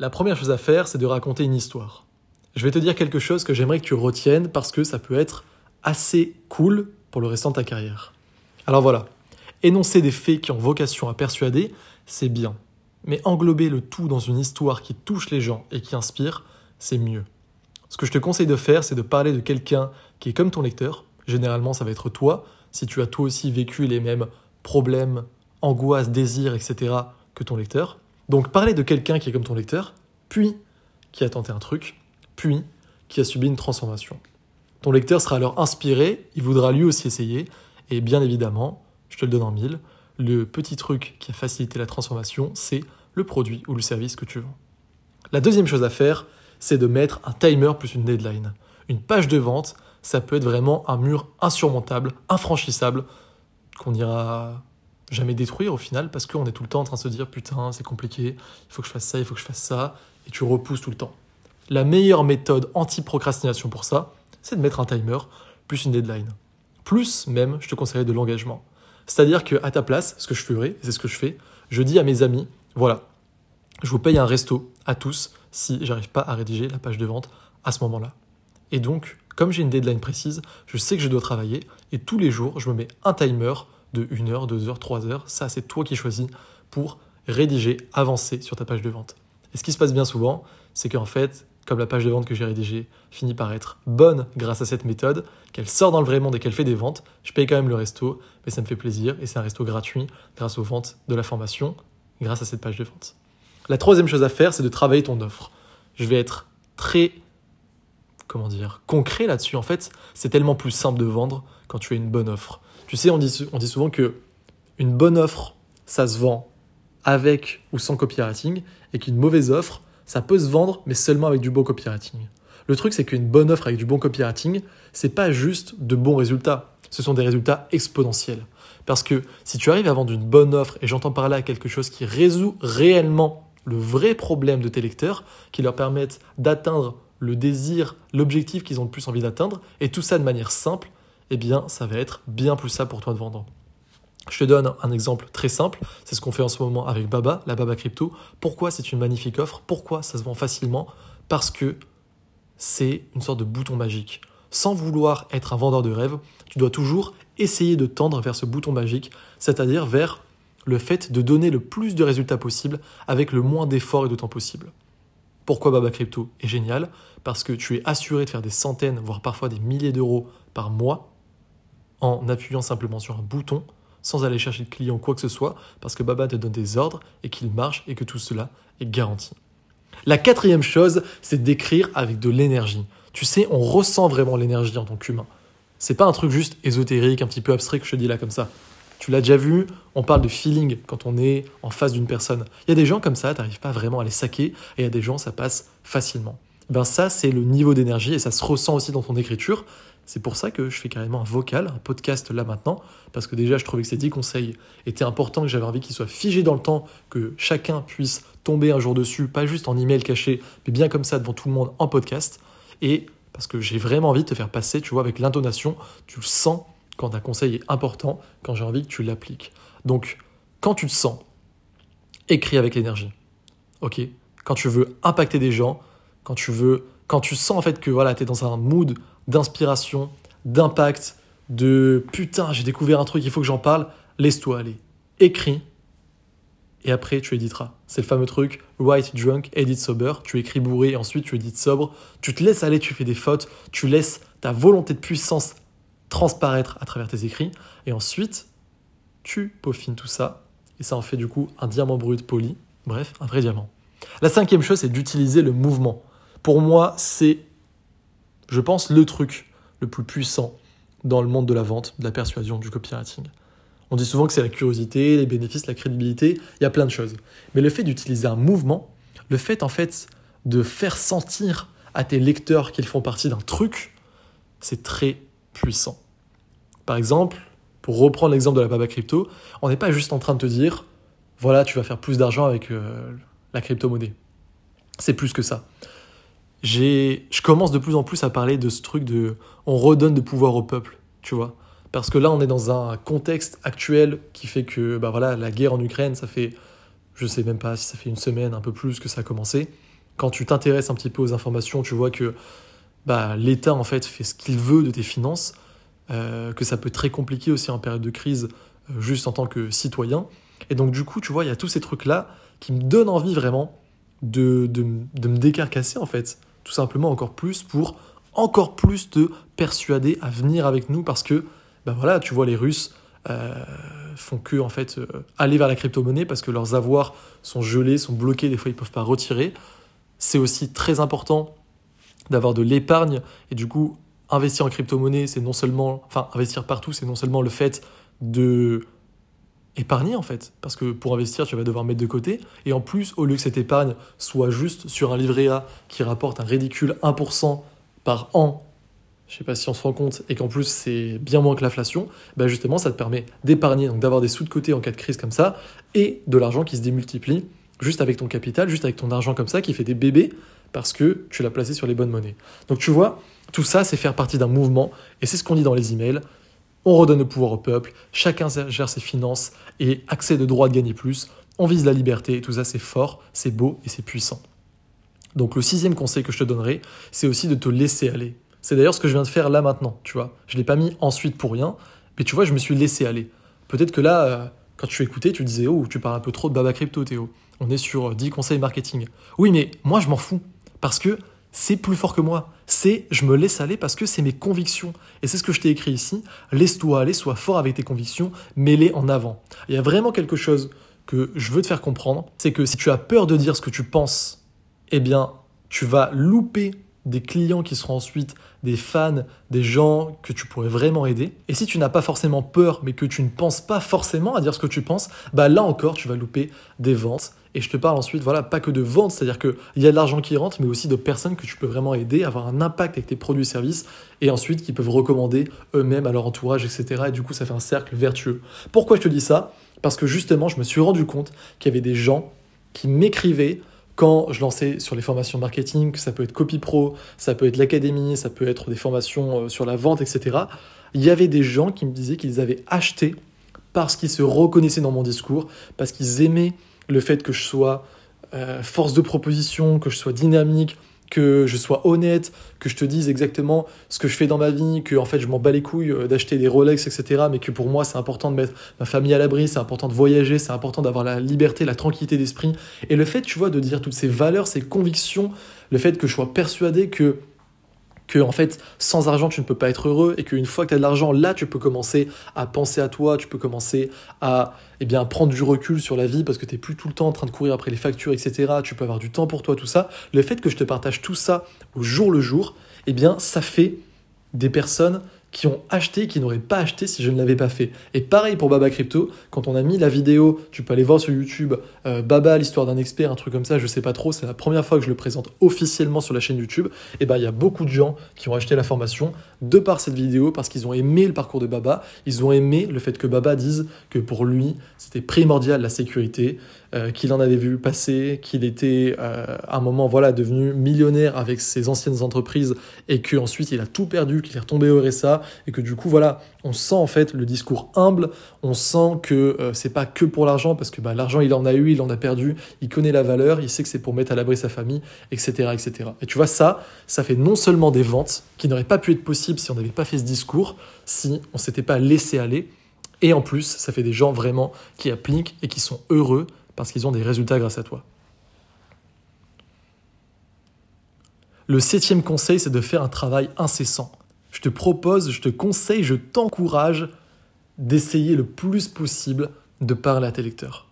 La première chose à faire, c'est de raconter une histoire. Je vais te dire quelque chose que j'aimerais que tu retiennes parce que ça peut être assez cool pour le restant de ta carrière. Alors voilà, énoncer des faits qui ont vocation à persuader, c'est bien. Mais englober le tout dans une histoire qui touche les gens et qui inspire, c'est mieux. Ce que je te conseille de faire, c'est de parler de quelqu'un qui est comme ton lecteur. Généralement, ça va être toi, si tu as toi aussi vécu les mêmes problèmes, angoisses, désirs, etc. que ton lecteur. Donc parler de quelqu'un qui est comme ton lecteur, puis qui a tenté un truc, puis qui a subi une transformation. Ton lecteur sera alors inspiré, il voudra lui aussi essayer, et bien évidemment, je te le donne en mille, le petit truc qui a facilité la transformation, c'est le produit ou le service que tu vends. La deuxième chose à faire, c'est de mettre un timer plus une deadline. Une page de vente, ça peut être vraiment un mur insurmontable, infranchissable, qu'on ira jamais détruire au final, parce qu'on est tout le temps en train de se dire putain, c'est compliqué, il faut que je fasse ça, il faut que je fasse ça, et tu repousses tout le temps. La meilleure méthode anti-procrastination pour ça, c'est de mettre un timer plus une deadline. Plus même, je te conseillerais de l'engagement. C'est-à-dire qu'à ta place, ce que je ferai, et c'est ce que je fais, je dis à mes amis, voilà, je vous paye un resto à tous si j'arrive pas à rédiger la page de vente à ce moment-là. Et donc, comme j'ai une deadline précise, je sais que je dois travailler et tous les jours, je me mets un timer de 1 heure, 2 heures, 3 heures. Ça, c'est toi qui choisis pour rédiger, avancer sur ta page de vente. Et ce qui se passe bien souvent, c'est qu'en fait, comme la page de vente que j'ai rédigée finit par être bonne grâce à cette méthode, qu'elle sort dans le vrai monde et qu'elle fait des ventes, je paye quand même le resto, mais ça me fait plaisir et c'est un resto gratuit grâce aux ventes de la formation, grâce à cette page de vente. La troisième chose à faire, c'est de travailler ton offre. Je vais être très comment dire, concret là-dessus. En fait, c'est tellement plus simple de vendre quand tu as une bonne offre. Tu sais, on dit, souvent que une bonne offre, ça se vend avec ou sans copywriting, et qu'une mauvaise offre, ça peut se vendre, mais seulement avec du bon copywriting. Le truc, c'est qu'une bonne offre avec du bon copywriting, c'est pas juste de bons résultats, ce sont des résultats exponentiels. Parce que si tu arrives à vendre une bonne offre, et j'entends par là quelque chose qui résout réellement le vrai problème de tes lecteurs, qui leur permettent d'atteindre le désir, l'objectif qu'ils ont le plus envie d'atteindre, et tout ça de manière simple, eh bien, ça va être bien plus ça pour toi de vendre. Je te donne un exemple très simple, c'est ce qu'on fait en ce moment avec Baba, la Baba Crypto. Pourquoi c'est une magnifique offre? Pourquoi ça se vend facilement? Parce que c'est une sorte de bouton magique. Sans vouloir être un vendeur de rêve, tu dois toujours essayer de tendre vers ce bouton magique, c'est-à-dire vers le fait de donner le plus de résultats possible avec le moins d'efforts et de temps possible. Pourquoi Baba Crypto est génial? Parce que tu es assuré de faire des centaines, voire parfois des milliers d'euros par mois en appuyant simplement sur un bouton sans aller chercher de client ou quoi que ce soit, parce que Baba te donne des ordres et qu'il marche et que tout cela est garanti. La quatrième chose, c'est d'écrire avec de l'énergie. Tu sais, on ressent vraiment l'énergie en tant qu'humain. C'est pas un truc juste ésotérique, un petit peu abstrait que je te dis là comme ça. Tu l'as déjà vu, on parle de feeling quand on est en face d'une personne. Il y a des gens comme ça, tu n'arrives pas vraiment à les saquer, et il y a des gens, ça passe facilement. Ben ça, c'est le niveau d'énergie, et ça se ressent aussi dans ton écriture. C'est pour ça que je fais carrément un vocal, un podcast là maintenant, parce que déjà je trouvais que ces 10 conseils étaient importants, que j'avais envie qu'ils soient figés dans le temps, que chacun puisse tomber un jour dessus, pas juste en email caché, mais bien comme ça devant tout le monde en podcast. Et parce que j'ai vraiment envie de te faire passer, tu vois, avec l'intonation, tu le sens quand un conseil est important, quand j'ai envie que tu l'appliques. Donc, quand tu te sens, écris avec l'énergie. Ok? Quand tu veux impacter des gens, quand tu veux, quand tu sens en fait que voilà, tu es dans un mood d'inspiration, d'impact, de putain, j'ai découvert un truc, il faut que j'en parle, laisse-toi aller. Écris et après tu éditeras. C'est le fameux truc write drunk, edit sober. Tu écris bourré, ensuite tu édites sobre. Tu te laisses aller, tu fais des fautes, tu laisses ta volonté de puissance transparaître à travers tes écrits. Et ensuite, tu peaufines tout ça. Et ça en fait du coup un diamant brut poli. Bref, un vrai diamant. La cinquième chose, c'est d'utiliser le mouvement. Pour moi, c'est, je pense, le truc le plus puissant dans le monde de la vente, de la persuasion, du copywriting. On dit souvent que c'est la curiosité, les bénéfices, la crédibilité, il y a plein de choses. Mais le fait d'utiliser un mouvement, le fait en fait de faire sentir à tes lecteurs qu'ils font partie d'un truc, c'est très puissant. Par exemple, pour reprendre l'exemple de la Baba Crypto, on n'est pas juste en train de te dire, voilà, tu vas faire plus d'argent avec euh, la crypto-monnaie. C'est plus que ça. Je commence de plus en plus à parler de ce truc de on redonne de pouvoir au peuple, tu vois. Parce que là, on est dans un contexte actuel qui fait que bah voilà, la guerre en Ukraine, ça fait, je sais même pas si ça fait une semaine, un peu plus que ça a commencé. quand tu t'intéresses un petit peu aux informations, tu vois que bah, l'État en fait fait ce qu'il veut de tes finances, euh, que ça peut être très compliqué aussi en période de crise, euh, juste en tant que citoyen. Et donc du coup, tu vois, il y a tous ces trucs-là qui me donnent envie vraiment de, de, de me décarcasser en fait, tout simplement encore plus pour encore plus te persuader à venir avec nous parce que, ben voilà, tu vois, les Russes euh, font que en fait euh, aller vers la crypto-monnaie parce que leurs avoirs sont gelés, sont bloqués, des fois ils peuvent pas retirer. C'est aussi très important d'avoir de l'épargne et du coup investir en crypto-monnaie, c'est non seulement, enfin investir partout, c'est non seulement le fait de épargner en fait, parce que pour investir, tu vas devoir mettre de côté, et en plus, au lieu que cette épargne soit juste sur un livret A qui rapporte un ridicule 1% par an je sais pas si on se rend compte, et qu'en plus c'est bien moins que l'inflation, bah justement ça te permet d'épargner, donc d'avoir des sous de côté en cas de crise comme ça, et de l'argent qui se démultiplie juste avec ton capital, juste avec ton argent comme ça, qui fait des bébés, parce que tu l'as placé sur les bonnes monnaies. Donc tu vois, tout ça c'est faire partie d'un mouvement, et c'est ce qu'on dit dans les emails, on redonne le pouvoir au peuple, chacun gère ses finances et accès de droit de gagner plus, on vise la liberté, et tout ça c'est fort, c'est beau et c'est puissant. Donc le sixième conseil que je te donnerai, c'est aussi de te laisser aller. C'est d'ailleurs ce que je viens de faire là maintenant, tu vois. Je ne l'ai pas mis ensuite pour rien, mais tu vois, je me suis laissé aller. Peut-être que là, euh, quand tu écoutais, tu disais, oh, tu parles un peu trop de Baba Crypto, Théo. On est sur 10 conseils marketing. Oui, mais moi, je m'en fous. Parce que c'est plus fort que moi. C'est je me laisse aller parce que c'est mes convictions. Et c'est ce que je t'ai écrit ici. Laisse-toi aller, sois fort avec tes convictions, mets-les en avant. Il y a vraiment quelque chose que je veux te faire comprendre, c'est que si tu as peur de dire ce que tu penses, eh bien, tu vas louper des clients qui seront ensuite des fans, des gens que tu pourrais vraiment aider. Et si tu n'as pas forcément peur, mais que tu ne penses pas forcément à dire ce que tu penses, bah là encore, tu vas louper des ventes. Et je te parle ensuite, voilà, pas que de ventes, c'est-à-dire qu'il y a de l'argent qui rentre, mais aussi de personnes que tu peux vraiment aider, avoir un impact avec tes produits et services, et ensuite qui peuvent recommander eux-mêmes à leur entourage, etc. Et du coup, ça fait un cercle vertueux. Pourquoi je te dis ça? Parce que justement, je me suis rendu compte qu'il y avait des gens qui m'écrivaient quand je lançais sur les formations marketing, ça peut être Copy Pro, ça peut être l'académie, ça peut être des formations euh, sur la vente, etc. Il y avait des gens qui me disaient qu'ils avaient acheté parce qu'ils se reconnaissaient dans mon discours, parce qu'ils aimaient le fait que je sois euh, force de proposition, que je sois dynamique, que je sois honnête, que je te dise exactement ce que je fais dans ma vie, que en fait je m'en bats les couilles euh, d'acheter des Rolex, etc. Mais que pour moi c'est important de mettre ma famille à l'abri, c'est important de voyager, c'est important d'avoir la liberté, la tranquillité d'esprit. Et le fait, tu vois, de dire toutes ces valeurs, ces convictions, le fait que je sois persuadé que que en fait sans argent tu ne peux pas être heureux et qu'une fois que tu as de l'argent là tu peux commencer à penser à toi, tu peux commencer à eh bien prendre du recul sur la vie parce que tu n'es plus tout le temps en train de courir après les factures etc. Tu peux avoir du temps pour toi tout ça. Le fait que je te partage tout ça au jour le jour, eh bien ça fait des personnes qui ont acheté, qui n'auraient pas acheté si je ne l'avais pas fait. Et pareil pour Baba Crypto, quand on a mis la vidéo, tu peux aller voir sur YouTube, euh, Baba, l'histoire d'un expert, un truc comme ça, je sais pas trop, c'est la première fois que je le présente officiellement sur la chaîne YouTube, et ben il y a beaucoup de gens qui ont acheté la formation de par cette vidéo, parce qu'ils ont aimé le parcours de Baba, ils ont aimé le fait que Baba dise que pour lui, c'était primordial la sécurité, euh, qu'il en avait vu passer, qu'il était euh, à un moment voilà devenu millionnaire avec ses anciennes entreprises et que ensuite il a tout perdu, qu'il est retombé au RSA et que du coup voilà on sent en fait le discours humble, on sent que euh, c'est pas que pour l'argent parce que bah, l'argent il en a eu, il en a perdu, il connaît la valeur, il sait que c'est pour mettre à l'abri sa famille, etc., etc. Et tu vois ça, ça fait non seulement des ventes qui n'auraient pas pu être possibles si on n'avait pas fait ce discours, si on s'était pas laissé aller, et en plus ça fait des gens vraiment qui appliquent et qui sont heureux parce qu'ils ont des résultats grâce à toi. Le septième conseil, c'est de faire un travail incessant. Je te propose, je te conseille, je t'encourage d'essayer le plus possible de parler à tes lecteurs.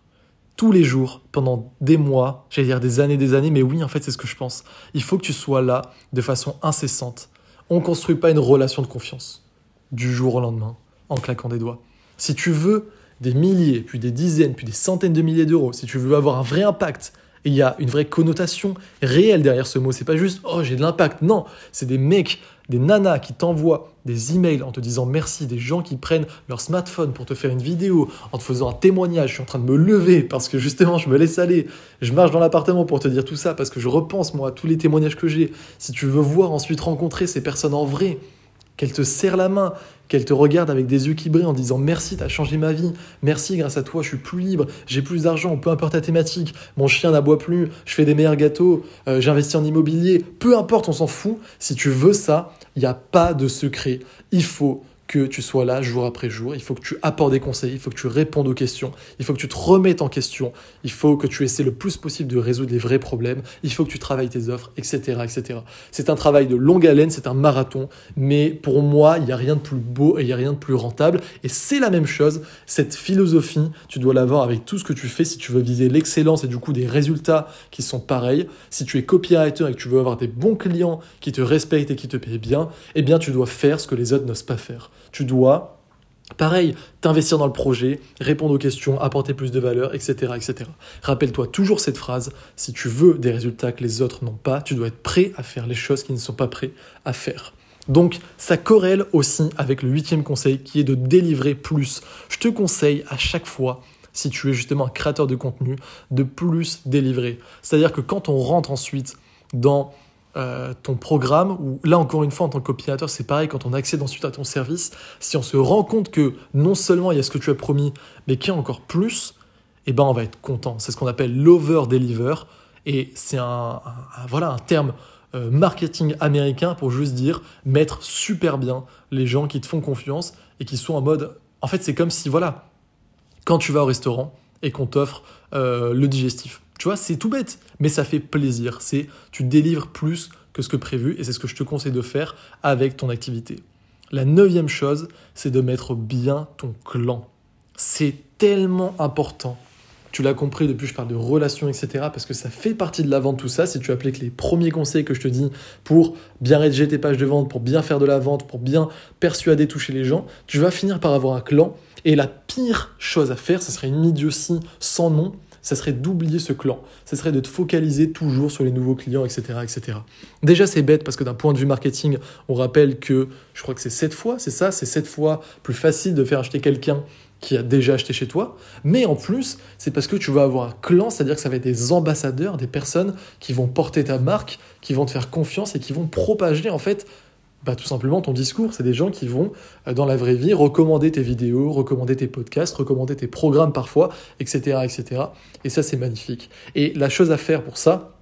Tous les jours, pendant des mois, j'allais dire des années, des années, mais oui, en fait, c'est ce que je pense. Il faut que tu sois là de façon incessante. On ne construit pas une relation de confiance du jour au lendemain, en claquant des doigts. Si tu veux des milliers, puis des dizaines, puis des centaines de milliers d'euros, si tu veux avoir un vrai impact, il y a une vraie connotation réelle derrière ce mot. C'est pas juste oh j'ai de l'impact. Non, c'est des mecs, des nanas qui t'envoient des emails en te disant merci, des gens qui prennent leur smartphone pour te faire une vidéo, en te faisant un témoignage. Je suis en train de me lever parce que justement je me laisse aller. Je marche dans l'appartement pour te dire tout ça parce que je repense moi à tous les témoignages que j'ai. Si tu veux voir ensuite rencontrer ces personnes en vrai, qu'elle te serre la main, qu'elle te regarde avec des yeux qui brillent en disant merci, t'as changé ma vie, merci, grâce à toi, je suis plus libre, j'ai plus d'argent, peu importe ta thématique, mon chien n'aboie plus, je fais des meilleurs gâteaux, euh, j'investis en immobilier, peu importe, on s'en fout. Si tu veux ça, il n'y a pas de secret. Il faut que tu sois là jour après jour, il faut que tu apportes des conseils, il faut que tu répondes aux questions, il faut que tu te remettes en question, il faut que tu essaies le plus possible de résoudre les vrais problèmes, il faut que tu travailles tes offres, etc. etc. C'est un travail de longue haleine, c'est un marathon, mais pour moi, il n'y a rien de plus beau et il n'y a rien de plus rentable. Et c'est la même chose, cette philosophie, tu dois l'avoir avec tout ce que tu fais si tu veux viser l'excellence et du coup des résultats qui sont pareils. Si tu es copywriter et que tu veux avoir des bons clients qui te respectent et qui te payent bien, eh bien tu dois faire ce que les autres n'osent pas faire. Tu dois Pareil, t'investir dans le projet, répondre aux questions, apporter plus de valeur, etc. etc. Rappelle-toi toujours cette phrase, si tu veux des résultats que les autres n'ont pas, tu dois être prêt à faire les choses qui ne sont pas prêts à faire. Donc ça corrèle aussi avec le huitième conseil qui est de délivrer plus. Je te conseille à chaque fois, si tu es justement un créateur de contenu, de plus délivrer. C'est-à-dire que quand on rentre ensuite dans euh, ton programme, ou là encore une fois en tant que copywriter, c'est pareil, quand on accède ensuite à ton service, si on se rend compte que non seulement il y a ce que tu as promis, mais qu'il y a encore plus, eh ben on va être content. C'est ce qu'on appelle l'over-deliver, et c'est un, voilà, un terme euh, marketing américain pour juste dire mettre super bien les gens qui te font confiance et qui sont en mode... En fait, c'est comme si, voilà, quand tu vas au restaurant et qu'on t'offre euh, le digestif, tu vois, c'est tout bête, mais ça fait plaisir. C'est tu délivres plus que ce que prévu et c'est ce que je te conseille de faire avec ton activité. La neuvième chose, c'est de mettre bien ton clan. C'est tellement important. Tu l'as compris depuis je parle de relations, etc. Parce que ça fait partie de la vente, tout ça. Si tu appliques les premiers conseils que je te dis pour bien rédiger tes pages de vente, pour bien faire de la vente, pour bien persuader, toucher les gens, tu vas finir par avoir un clan. Et la pire chose à faire, ce serait une idiotie sans nom, ça serait d'oublier ce clan. Ça serait de te focaliser toujours sur les nouveaux clients, etc. Déjà, c'est bête parce que d'un point de vue marketing, on rappelle que je crois que c'est 7 fois, c'est ça, c'est 7 fois plus facile de faire acheter quelqu'un qui a déjà acheté chez toi, mais en plus, c'est parce que tu vas avoir un clan, c'est-à-dire que ça va être des ambassadeurs, des personnes qui vont porter ta marque, qui vont te faire confiance et qui vont propager en fait bah, tout simplement ton discours. C'est des gens qui vont, euh, dans la vraie vie, recommander tes vidéos, recommander tes podcasts, recommander tes programmes parfois, etc. etc. Et ça, c'est magnifique. Et la chose à faire pour ça,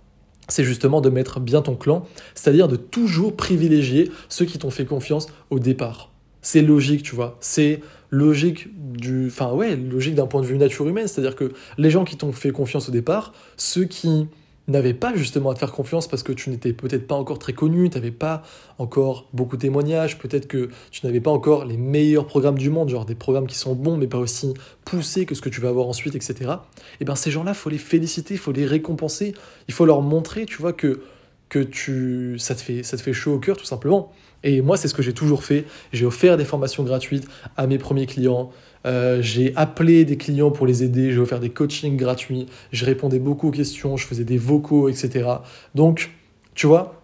c'est justement de mettre bien ton clan, c'est-à-dire de toujours privilégier ceux qui t'ont fait confiance au départ. C'est logique, tu vois. C'est logique du, enfin ouais, logique d'un point de vue nature humaine, c'est-à-dire que les gens qui t'ont fait confiance au départ, ceux qui n'avais pas justement à te faire confiance parce que tu n'étais peut-être pas encore très connu, tu n'avais pas encore beaucoup de témoignages, peut-être que tu n'avais pas encore les meilleurs programmes du monde, genre des programmes qui sont bons mais pas aussi poussés que ce que tu vas avoir ensuite, etc. Et bien ces gens-là, faut les féliciter, il faut les récompenser, il faut leur montrer, tu vois, que, que tu, ça, te fait, ça te fait chaud au cœur tout simplement. Et moi, c'est ce que j'ai toujours fait. J'ai offert des formations gratuites à mes premiers clients. Euh, j'ai appelé des clients pour les aider, j'ai offert des coachings gratuits, je répondais beaucoup aux questions, je faisais des vocaux, etc. Donc, tu vois,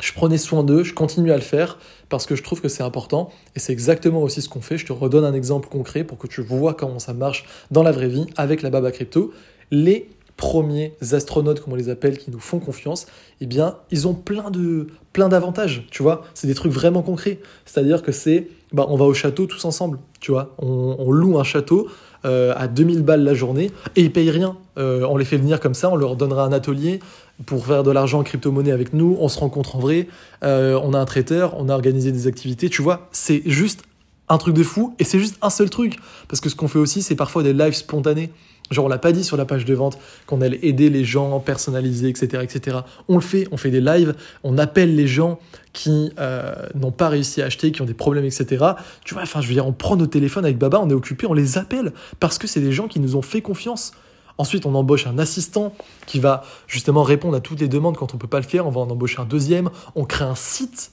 je prenais soin d'eux, je continue à le faire parce que je trouve que c'est important et c'est exactement aussi ce qu'on fait. Je te redonne un exemple concret pour que tu vois comment ça marche dans la vraie vie avec la Baba Crypto. Les premiers astronautes, comme on les appelle, qui nous font confiance, eh bien, ils ont plein de plein d'avantages, tu vois. C'est des trucs vraiment concrets. C'est-à-dire que c'est, bah, on va au château tous ensemble, tu vois. On, loue un château euh, à 2000 balles la journée et ils payent rien. Euh, on les fait venir comme ça, on leur donnera un atelier pour faire de l'argent en crypto-monnaie avec nous. On se rencontre en vrai. Euh, on a un traiteur, on a organisé des activités, tu vois. C'est juste un truc de fou et c'est juste un seul truc. Parce que ce qu'on fait aussi, c'est parfois des lives spontanés. Genre, on l'a pas dit sur la page de vente qu'on allait aider les gens, personnaliser, etc., etc. On le fait, on fait des lives, on appelle les gens qui euh, n'ont pas réussi à acheter, qui ont des problèmes, etc. Tu vois, enfin, je veux dire, on prend nos téléphones avec Baba, on est occupé, on les appelle parce que c'est des gens qui nous ont fait confiance. Ensuite, on embauche un assistant qui va justement répondre à toutes les demandes quand on peut pas le faire. On va en embaucher un deuxième. On crée un site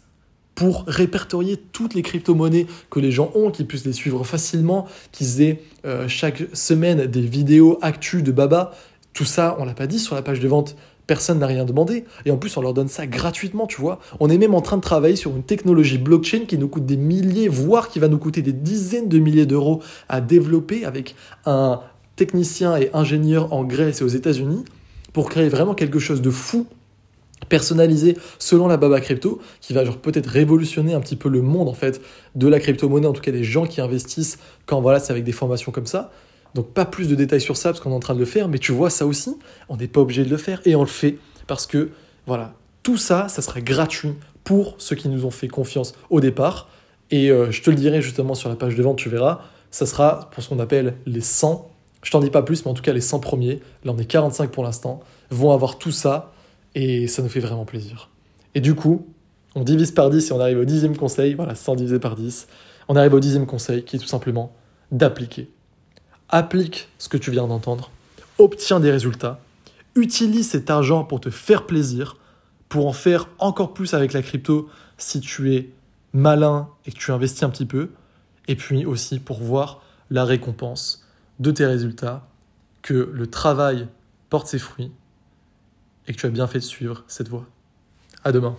pour répertorier toutes les crypto-monnaies que les gens ont, qu'ils puissent les suivre facilement, qu'ils aient euh, chaque semaine des vidéos actus de Baba. Tout ça, on l'a pas dit sur la page de vente. Personne n'a rien demandé. Et en plus, on leur donne ça gratuitement, tu vois. On est même en train de travailler sur une technologie blockchain qui nous coûte des milliers, voire qui va nous coûter des dizaines de milliers d'euros à développer avec un technicien et ingénieur en Grèce et aux États-Unis pour créer vraiment quelque chose de fou personnalisé selon la Baba Crypto, qui va genre peut-être révolutionner un petit peu le monde en fait de la crypto-monnaie, en tout cas des gens qui investissent quand voilà, c'est avec des formations comme ça. Donc pas plus de détails sur ça parce qu'on est en train de le faire, mais tu vois ça aussi, on n'est pas obligé de le faire et on le fait parce que voilà, tout ça, ça sera gratuit pour ceux qui nous ont fait confiance au départ. Et euh, je te le dirai justement sur la page de vente, tu verras, ça sera pour ce qu'on appelle les 100. Je t'en dis pas plus, mais en tout cas les 100 premiers, là on est 45 pour l'instant, vont avoir tout ça et ça nous fait vraiment plaisir. Et du coup, on divise par 10 et on arrive au dixième conseil, voilà, 100 divisé par 10. On arrive au dixième conseil qui est tout simplement d'appliquer. Applique ce que tu viens d'entendre, obtiens des résultats, utilise cet argent pour te faire plaisir, pour en faire encore plus avec la crypto si tu es malin et que tu investis un petit peu, et puis aussi pour voir la récompense de tes résultats, que le travail porte ses fruits et que tu as bien fait de suivre cette voie. À demain.